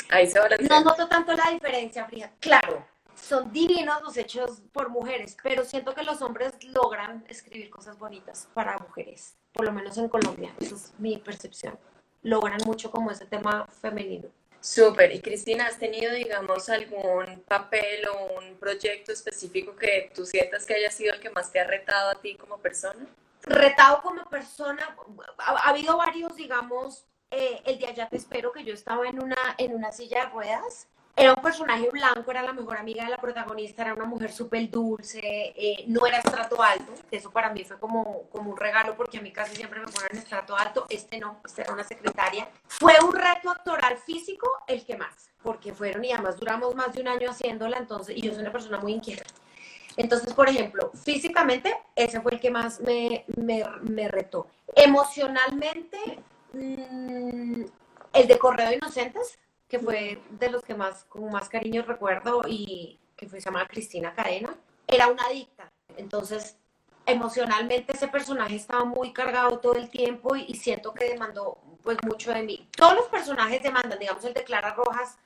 Ahí se no noto tanto la diferencia, Fría. Claro, son divinos los hechos por mujeres, pero siento que los hombres logran escribir cosas bonitas para mujeres, por lo menos en Colombia. Esa es mi percepción. logran mucho como ese tema femenino. Súper. Y Cristina, ¿has tenido, digamos, algún papel o un proyecto específico que tú sientas que haya sido el que más te ha retado a ti como persona? Retado como persona, ha, habido varios, digamos, eh, el de allá te espero que yo estaba en una, en una silla de ruedas era un personaje blanco, era la mejor amiga de la protagonista, era una mujer súper dulce, eh, no era estrato alto, eso para mí fue como, como un regalo porque a mí casi siempre me ponen estrato alto, este no, esta era una secretaria. Fue un reto actoral físico el que más, porque fueron y además duramos más de un año haciéndola, entonces, y yo soy una persona muy inquieta. Entonces, por ejemplo, físicamente, ese fue el que más me, me, me retó. Emocionalmente, mmm, el de Correo Inocentes, que fue de los que más, con más cariño recuerdo y que fue, se llama Cristina Cadena, era una adicta. Entonces, emocionalmente ese personaje estaba muy cargado todo el tiempo y, siento que demandó pues mucho de mí. Todos los personajes demandan, digamos el de Clara Rojas,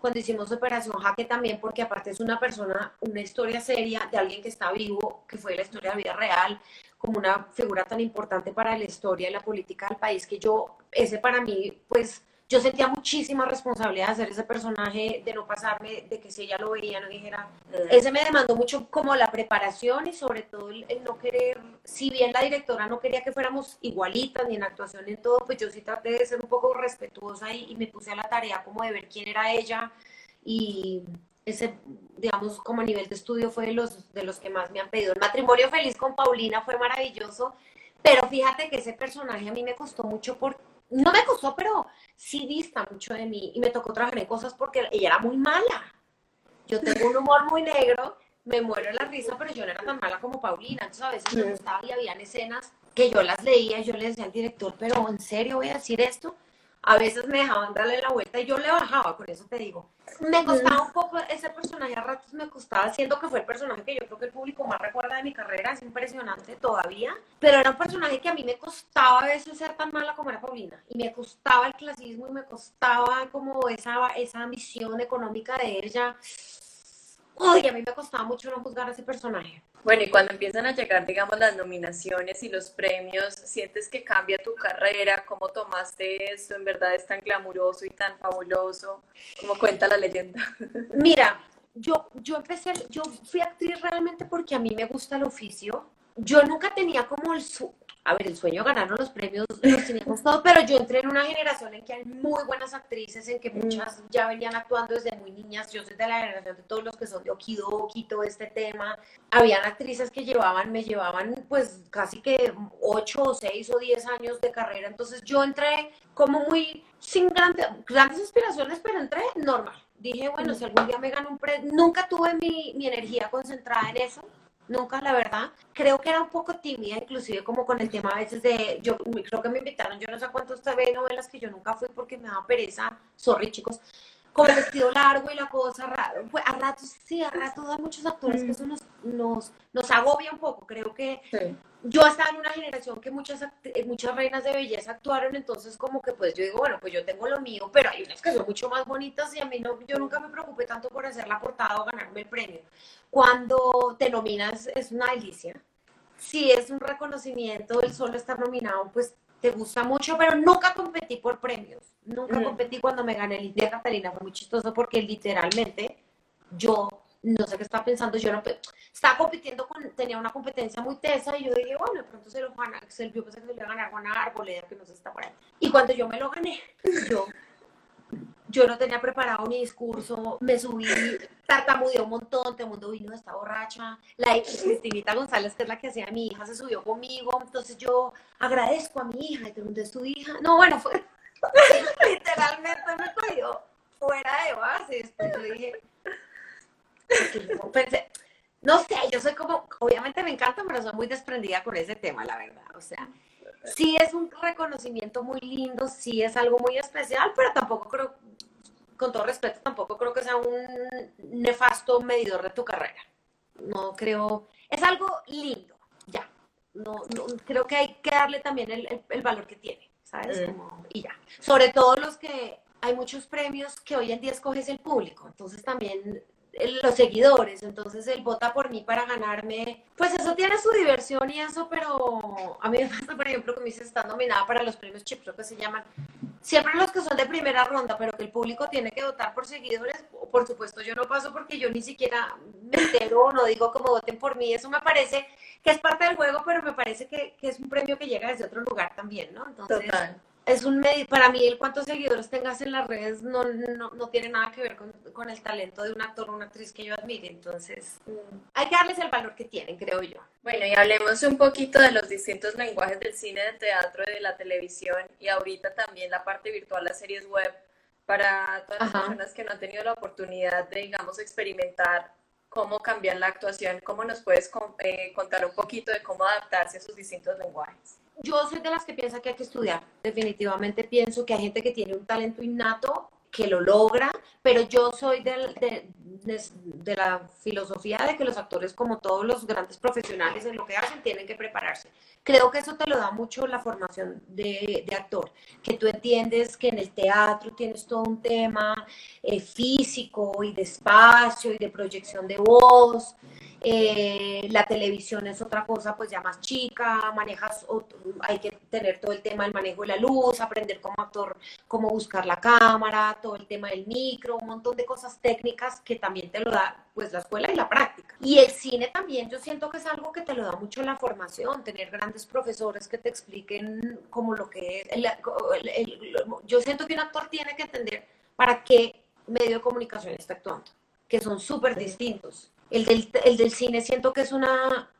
cuando hicimos Operación Jaque también, porque aparte es una persona, una historia seria de alguien que está vivo, que fue la historia de la vida real, como una figura tan importante para la historia y la política del país, que yo, ese para mí, pues yo sentía muchísima responsabilidad de hacer ese personaje, de no pasarme, de que si ella lo veía no dijera. Ese me demandó mucho como la preparación y sobre todo el, no querer, si bien la directora no quería que fuéramos igualitas ni en actuación en todo, pues yo sí traté de ser un poco respetuosa y, y me puse a la tarea como de ver quién era ella y ese, digamos, como a nivel de estudio fue de los, de los que más me han pedido. El matrimonio feliz con Paulina fue maravilloso, pero fíjate que ese personaje a mí me costó mucho porque no me costó, pero sí dista mucho de mí y me tocó trabajar en cosas porque ella era muy mala. Yo tengo un humor muy negro, me muero la risa, pero yo no era tan mala como Paulina. Entonces a veces me gustaba y habían escenas que yo las leía y yo le decía al director, pero ¿en serio voy a decir esto? A veces me dejaban darle la vuelta y yo le bajaba, por eso te digo. Me costaba un poco ese personaje, a ratos me costaba, siendo que fue el personaje que yo creo que el público más recuerda de mi carrera, es impresionante todavía, pero era un personaje que a mí me costaba a veces ser tan mala como era Paulina, y me costaba el clasismo y me costaba como esa, esa misión económica de ella Uy, a mí me costaba mucho no juzgar a ese personaje. Bueno, y cuando empiezan a llegar, digamos, las nominaciones y los premios, ¿sientes que cambia tu carrera? ¿Cómo tomaste esto? ¿En verdad es tan glamuroso y tan fabuloso? como cuenta la leyenda? Mira, yo, yo empecé, yo fui actriz realmente porque a mí me gusta el oficio. Yo nunca tenía como el, a ver, el sueño ganaron los premios, los teníamos todo, pero yo entré en una generación en que hay muy buenas actrices, en que mm. muchas ya venían actuando desde muy niñas. Yo soy de la generación de todos los que son de Okidoki, todo este tema. Habían actrices que llevaban, me llevaban pues casi que 8 o 6 o 10 años de carrera. Entonces yo entré como muy sin grandes, grandes aspiraciones, pero entré normal. Dije, bueno, si algún día me gano un premio, nunca tuve mi, mi energía concentrada en eso nunca, la verdad. Creo que era un poco tímida, inclusive como con el tema a veces de, yo creo que me invitaron, yo no sé cuántos TV novelas que yo nunca fui porque me daba pereza, sorry chicos, con el vestido largo y la cosa, pues, a ratos, sí, a ratos hay muchos actores que mm. eso nos, nos, nos, agobia un poco. Creo que yo estaba en una generación que muchas, eh, muchas reinas de belleza actuaron, entonces como que pues yo digo, bueno, pues yo tengo lo mío, pero hay unas que son mucho más bonitas y a mí no, yo nunca me preocupé tanto por hacer la portada o ganarme el premio. Cuando te nominas es una delicia. Si es un reconocimiento, el solo estar nominado, pues te gusta mucho, pero nunca competí por premios. Nunca competí cuando me gané el India Catalina. Fue muy chistoso porque literalmente yo no sé qué estaba pensando. Yo no estaba compitiendo con, tenía una competencia muy tesa y yo dije, bueno, de pronto se lo gana, se, yo pensé que se le iba a ganar Juana Arboleda, que no se está por ahí. Y cuando yo me lo gané, yo yo no tenía preparado mi discurso, me subí, tartamudeé un montón, todo el mundo vino de esta borracha, la Cristinita González, que es la que hacía mi hija, se subió conmigo, entonces yo agradezco a mi hija, y todo el mundo es tu hija, no, bueno, fue, literalmente me cogió fuera de base, después yo dije, pensé, no sé, yo soy como, obviamente me encanta, pero soy muy desprendida con ese tema, la verdad, o sea, sí es un reconocimiento muy lindo, sí es algo muy especial, pero tampoco creo, con todo respeto, tampoco creo que sea un nefasto medidor de tu carrera. No creo, es algo lindo, ya. No, creo que hay que darle también el, valor que tiene, ¿sabes? Mm. y ya. Sobre todo los que hay muchos premios que hoy en día escoges el público, entonces también los seguidores, entonces él vota por mí para ganarme, pues eso tiene su diversión y eso, pero a mí me pasa, por ejemplo, que me dice, está nominada para los premios Chip, creo que se llaman, siempre los que son de primera ronda, pero que el público tiene que votar por seguidores, por supuesto yo no paso porque yo ni siquiera me entero no digo como voten por mí, eso me parece que es parte del juego, pero me parece que, que es un premio que llega desde otro lugar también, ¿no? Entonces. Es un medio, para mí el cuántos seguidores tengas en las redes no, no, no tiene nada que ver con, con, el talento de un actor o una actriz que yo admire, entonces hay que darles el valor que tienen, creo yo. Bueno, y hablemos un poquito de los distintos lenguajes del cine, del teatro y de la televisión, y ahorita también la parte virtual, las series web, para todas las Ajá. personas que no han tenido la oportunidad de, digamos, experimentar cómo cambiar la actuación, ¿cómo nos puedes eh, contar un poquito de cómo adaptarse a esos distintos lenguajes? Yo soy de las que piensa que hay que estudiar. Definitivamente pienso que hay gente que tiene un talento innato que lo logra, pero yo soy de, de, de, la filosofía de que los actores, como todos los grandes profesionales en lo que hacen, tienen que prepararse. Creo que eso te lo da mucho la formación de, actor, que tú entiendes que en el teatro tienes todo un tema eh, físico y de espacio y de proyección de voz. Eh, la televisión es otra cosa, pues ya más chica, manejas, hay que tener todo el tema del manejo de la luz, aprender como actor cómo buscar la cámara, todo el tema del micro, un montón de cosas técnicas que también te lo da pues la escuela y la práctica. Y el cine también, yo siento que es algo que te lo da mucho la formación, tener grandes profesores que te expliquen como lo que es. El, el, el, yo siento que un actor tiene que entender para qué medio de comunicación está actuando, que son súper distintos. El del, el del cine siento que es una,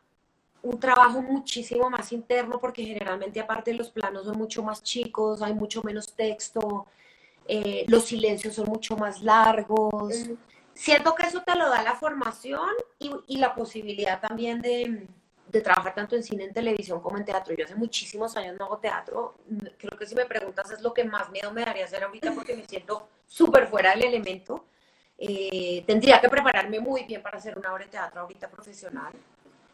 un trabajo muchísimo más interno porque generalmente aparte los planos son mucho más chicos, hay mucho menos texto, eh, los silencios son mucho más largos. Siento que eso te lo da la formación y, y la posibilidad también de, de, trabajar tanto en cine, en televisión como en teatro. Yo hace muchísimos años no hago teatro. Creo que si me preguntas es lo que más miedo me daría hacer ahorita porque me siento súper fuera del elemento. Eh, tendría que prepararme muy bien para hacer una obra de teatro ahorita profesional.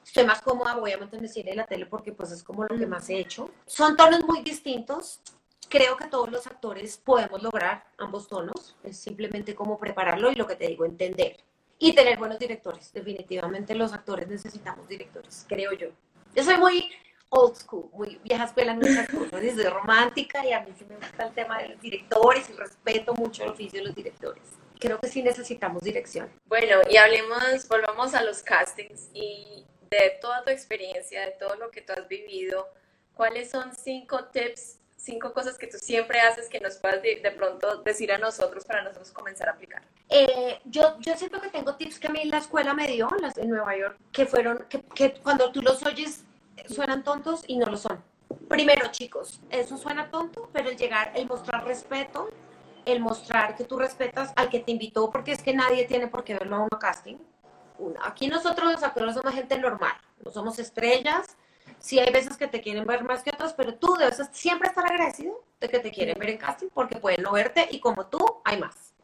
Estoy más cómoda, obviamente, cine y la tele porque pues es como lo que más he hecho. Son tonos muy distintos. Creo que todos los actores podemos lograr ambos tonos. Es simplemente como prepararlo y lo que te digo, entender. Y tener buenos directores. Definitivamente los actores necesitamos directores, creo yo. Yo soy muy old school, muy vieja escuela en muchas cosas. Soy romántica y a mí sí me gusta el tema de los directores y respeto mucho el oficio de los directores creo que sí necesitamos dirección. Bueno, y hablemos, volvamos a los castings y de toda tu experiencia, de todo lo que tú has vivido, ¿cuáles son cinco tips, cinco cosas que tú siempre haces que nos puedas de, de pronto decir a nosotros para nosotros comenzar a aplicar? Eh, yo, yo siento que tengo tips que a mí la escuela me dio, las en Nueva York, que fueron, que, que cuando tú los oyes suenan tontos y no lo son. Primero, chicos, eso suena tonto, pero el llegar, el mostrar respeto, el mostrar que tú respetas al que te invitó, porque es que nadie tiene por qué verlo a uno casting. Aquí nosotros los actores somos gente normal, no somos estrellas. Sí hay veces que te quieren ver más que otros, pero tú debes siempre estar agradecido de que te quieren ver en casting porque pueden no verte y como tú hay más.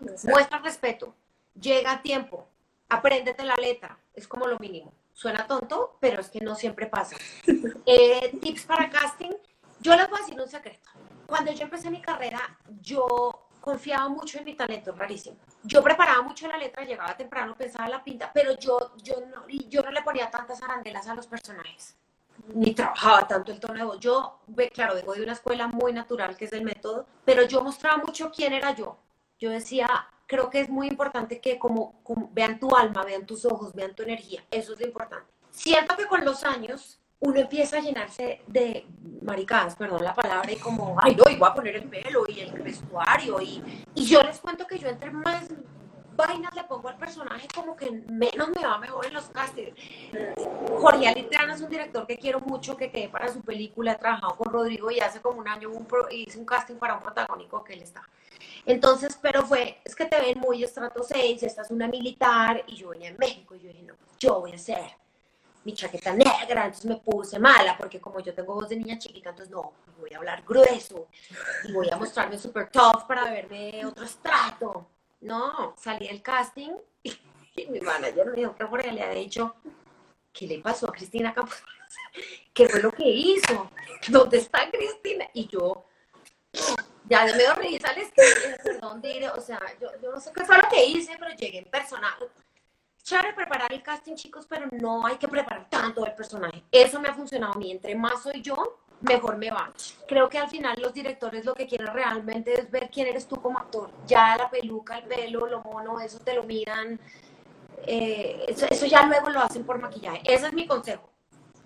Exacto. Muestra respeto, llega a tiempo, apréndete la letra, es como lo mínimo. Suena tonto, pero es que no siempre pasa. eh, tips para casting, yo les voy a decir un secreto cuando yo empecé mi carrera, yo confiaba mucho en mi talento, rarísimo. Yo preparaba mucho la letra, llegaba temprano, pensaba en la pinta, pero yo, yo, no, yo no le ponía tantas arandelas a los personajes, ni trabajaba tanto el tono de voz. Yo, claro, vengo de una escuela muy natural, que es el método, pero yo mostraba mucho quién era yo. Yo decía, creo que es muy importante que como, como vean tu alma, vean tus ojos, vean tu energía, eso es lo importante. Siento que con los años uno empieza a llenarse de maricadas, perdón la palabra, y como, ay, no, y voy a poner el pelo y el vestuario. Y, y yo les cuento que yo entre más vainas le pongo al personaje, como que menos me va mejor en los castings. Jorge Alitrana es un director que quiero mucho, que quedé para su película, he trabajado con Rodrigo y hace como un año un pro, hice un casting para un protagónico que él está. Entonces, pero fue, es que te ven muy estrato 6, esta es una militar, y yo venía en México, y yo dije, no, yo voy a ser mi chaqueta negra, entonces me puse mala, porque como yo tengo voz de niña chiquita, entonces no, voy a hablar grueso y voy a mostrarme súper tough para verme otro estrato. No, salí del casting y, mi manager me dijo que por le había dicho, ¿qué le pasó a Cristina Campos? ¿Qué fue lo que hizo? ¿Dónde está Cristina? Y yo, Ya me dio risa al escribir, perdón, dire, o sea, yo, yo no sé qué fue lo que hice, pero llegué en personaje. Chévere preparar el casting, chicos, pero no hay que preparar tanto el personaje. Eso me ha funcionado a mí. Entre más soy yo, mejor me va. Creo que al final los directores lo que quieren realmente es ver quién eres tú como actor. Ya la peluca, el pelo, lo mono, eso te lo miran. Eh, eso, eso ya luego lo hacen por maquillaje. Ese es mi consejo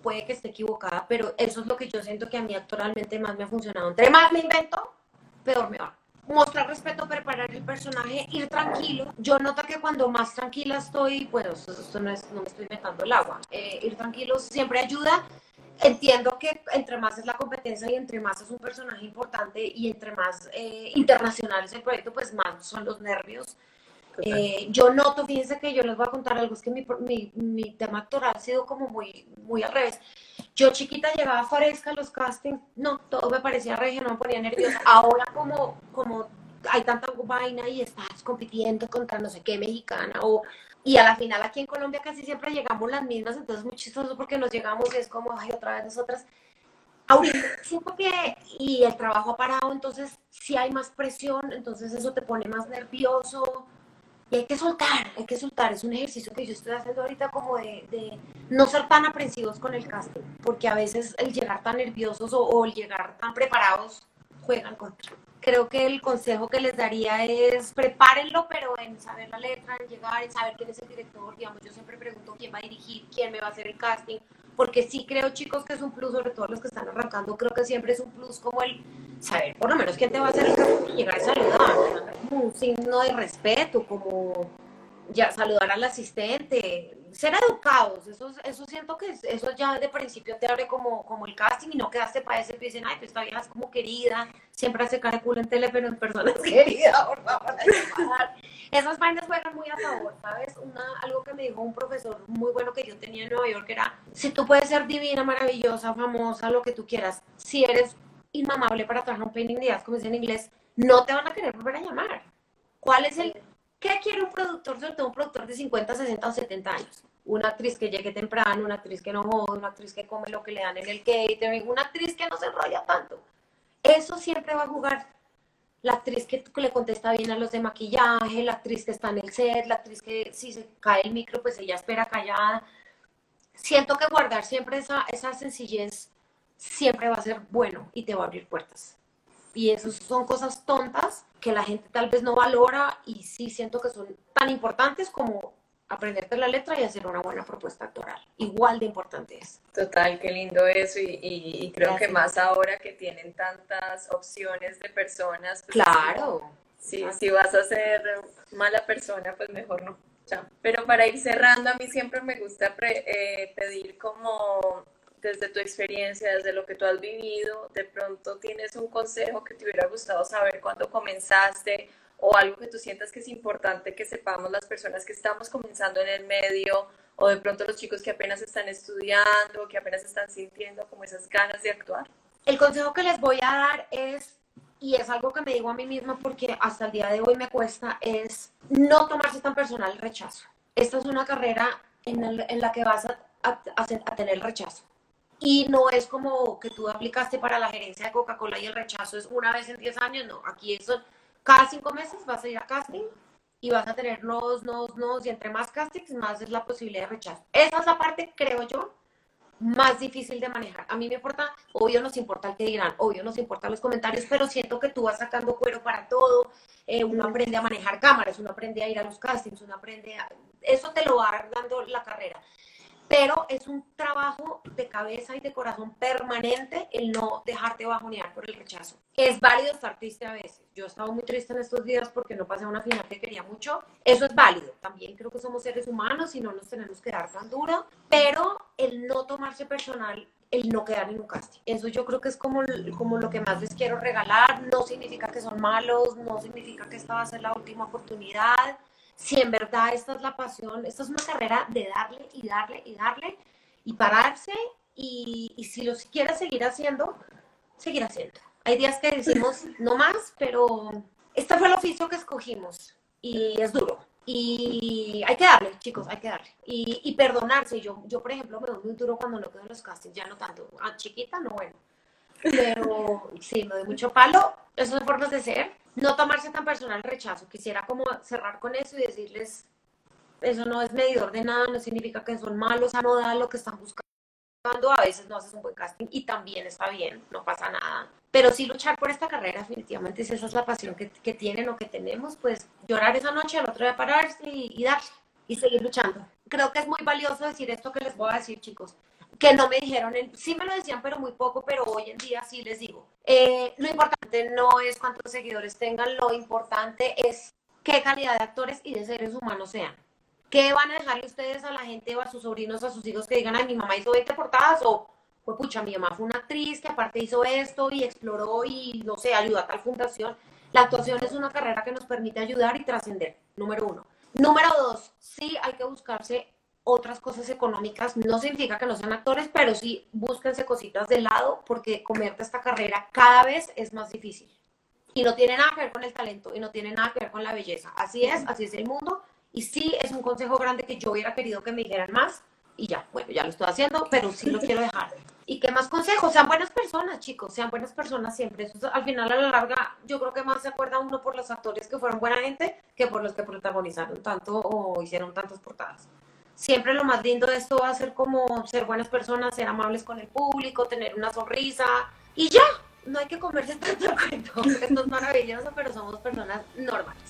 puede que esté equivocada, pero eso es lo que yo siento que a mí actualmente más me ha funcionado. Entre más me invento, peor me va. Mostrar respeto, preparar el personaje, ir tranquilo. Yo noto que cuando más tranquila estoy, bueno, esto, no, es, no me estoy inventando el agua, eh, ir tranquilo siempre ayuda. Entiendo que entre más es la competencia y entre más es un personaje importante y entre más eh, internacional es el proyecto, pues más son los nervios. Eh, yo noto, fíjense que yo les voy a contar algo, es que mi, mi, mi, tema actoral ha sido como muy, muy al revés. Yo chiquita llegaba fresca a los castings, no, todo me parecía regio, no me ponía nerviosa. Ahora como, como hay tanta vaina y estás compitiendo contra no sé qué mexicana o y a la final aquí en Colombia casi siempre llegamos las mismas, entonces es muy chistoso porque nos llegamos y es como, ay, otra vez nosotras. Ahorita siento que, y el trabajo ha parado, entonces si hay más presión, entonces eso te pone más nervioso, y hay que soltar, hay que soltar. Es un ejercicio que yo estoy haciendo ahorita como de, no ser tan aprensivos con el casting, porque a veces el llegar tan nerviosos o, el llegar tan preparados juegan contra. Creo que el consejo que les daría es prepárenlo, pero en saber la letra, en llegar, en saber quién es el director. Digamos, yo siempre pregunto quién va a dirigir, quién me va a hacer el casting, porque sí creo, chicos, que es un plus, sobre todo los que están arrancando, creo que siempre es un plus como el saber por lo menos quién te va a hacer el casting y llegar a saludar, como un signo de respeto, como ya saludar al asistente, ser educados, eso, eso siento que eso ya de principio te abre como, como el casting y no quedaste para ese y dicen, ay, pues esta vieja es como querida, siempre hace cara cool en tele, pero en persona es querida, por favor, esas vainas juegan muy a favor, ¿sabes? Una, algo que me dijo un profesor muy bueno que yo tenía en Nueva York era, si tú puedes ser divina, maravillosa, famosa, lo que tú quieras, si eres inmamable para trabajar un painting días, como dice en inglés, no te van a querer volver a llamar. ¿Cuál es el, qué quiere un productor, sobre todo un productor de 50, 60 o 70 años? Una actriz que llegue temprano, una actriz que no jode, una actriz que come lo que le dan en el catering, una actriz que no se enrolla tanto. Eso siempre va a jugar la actriz que le contesta bien a los de maquillaje, la actriz que está en el set, la actriz que si se cae el micro, pues ella espera callada. Siento que guardar siempre esa, esa sencillez siempre va a ser bueno y te va a abrir puertas. Y eso son cosas tontas que la gente tal vez no valora y sí siento que son tan importantes como aprenderte la letra y hacer una buena propuesta actoral. Igual de importante es. Total, qué lindo eso y, creo que más ahora que tienen tantas opciones de personas. Pues, claro. Sí, si vas a ser mala persona, pues mejor no. Pero para ir cerrando, a mí siempre me gusta eh, pedir como desde tu experiencia, desde lo que tú has vivido, de pronto tienes un consejo que te hubiera gustado saber cuando comenzaste o algo que tú sientas que es importante que sepamos las personas que estamos comenzando en el medio o de pronto los chicos que apenas están estudiando, que apenas están sintiendo como esas ganas de actuar? El consejo que les voy a dar es, y es algo que me digo a mí misma porque hasta el día de hoy me cuesta, es no tomarse tan personal el rechazo. Esta es una carrera en, la que vas a, a tener rechazo y no es como que tú aplicaste para la gerencia de Coca-Cola y el rechazo es una vez en 10 años, no, aquí eso, cada cinco meses vas a ir a casting y vas a tener nuevos, nuevos, nuevos, y entre más castings, más es la posibilidad de rechazo. Esa es la parte, creo yo, más difícil de manejar. A mí me importa, obvio nos importa el que dirán, obvio nos importa los comentarios, pero siento que tú vas sacando cuero para todo, eh, uno aprende a manejar cámaras, uno aprende a ir a los castings, uno aprende a... Eso te lo va dando la carrera pero es un trabajo de cabeza y de corazón permanente el no dejarte bajonear por el rechazo. Es válido estar triste a veces. Yo he estado muy triste en estos días porque no pasé una final que quería mucho. Eso es válido. También creo que somos seres humanos y no nos tenemos que dar tan duro, pero el no tomarse personal el no quedar en un casting. Eso yo creo que es como, como lo que más les quiero regalar. No significa que son malos, no significa que esta va a ser la última oportunidad si en verdad esta es la pasión, esta es una carrera de darle y darle y darle y pararse y, si lo quieres seguir haciendo, seguir haciendo. Hay días que decimos no más, pero este fue el oficio que escogimos y es duro. Y hay que darle, chicos, hay que darle. Y, perdonarse. Yo, yo, por ejemplo, me doy muy duro cuando no quedo en los castings, ya no tanto. A chiquita, no, bueno. Pero sí, me doy mucho palo. Eso son formas de ser. No tomarse tan personal el rechazo. Quisiera como cerrar con eso y decirles, eso no es medidor de nada, no significa que son malos, no da lo que están buscando. A veces no haces un buen casting y también está bien, no pasa nada. Pero sí luchar por esta carrera, definitivamente, si esa es la pasión que, que tienen o que tenemos, pues llorar esa noche, al otro día pararse y, y y seguir luchando. Creo que es muy valioso decir esto que les voy a decir, chicos que no me dijeron, sí me lo decían, pero muy poco, pero hoy en día sí les digo. Eh, lo importante no es cuántos seguidores tengan, lo importante es qué calidad de actores y de seres humanos sean. ¿Qué van a dejarle ustedes a la gente o a sus sobrinos, a sus hijos que digan, ay, mi mamá hizo 20 portadas o, pues pucha, mi mamá fue una actriz que aparte hizo esto y exploró y, no sé, ayudó a tal fundación? La actuación es una carrera que nos permite ayudar y trascender, número uno. Número dos, sí hay que buscarse otras cosas económicas. No significa que no sean actores, pero sí búsquense cositas de lado porque comerte esta carrera cada vez es más difícil. Y no tiene nada que ver con el talento y no tiene nada que ver con la belleza. Así es, así es el mundo. Y sí es un consejo grande que yo hubiera querido que me dijeran más. Y ya, bueno, ya lo estoy haciendo, pero sí lo quiero dejar. ¿Y qué más consejos? Sean buenas personas, chicos, sean buenas personas siempre. Eso, al final, a la larga, yo creo que más se acuerda uno por los actores que fueron buena gente que por los que protagonizaron tanto o hicieron tantas portadas siempre lo más lindo de esto va a ser como ser buenas personas, ser amables con el público, tener una sonrisa y ya, no hay que comerse tanto cuento. Esto es maravilloso, pero somos personas normales.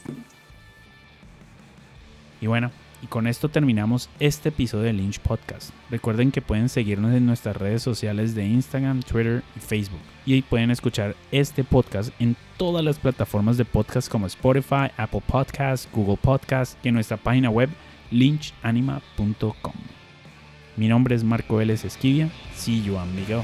Y bueno, y con esto terminamos este episodio de Lynch Podcast. Recuerden que pueden seguirnos en nuestras redes sociales de Instagram, Twitter y Facebook. Y ahí pueden escuchar este podcast en todas las plataformas de podcast como Spotify, Apple Podcasts, Google Podcasts y en nuestra página web lynchanima.com. Mi nombre es Marco Vélez Esquivia. See you, amigo.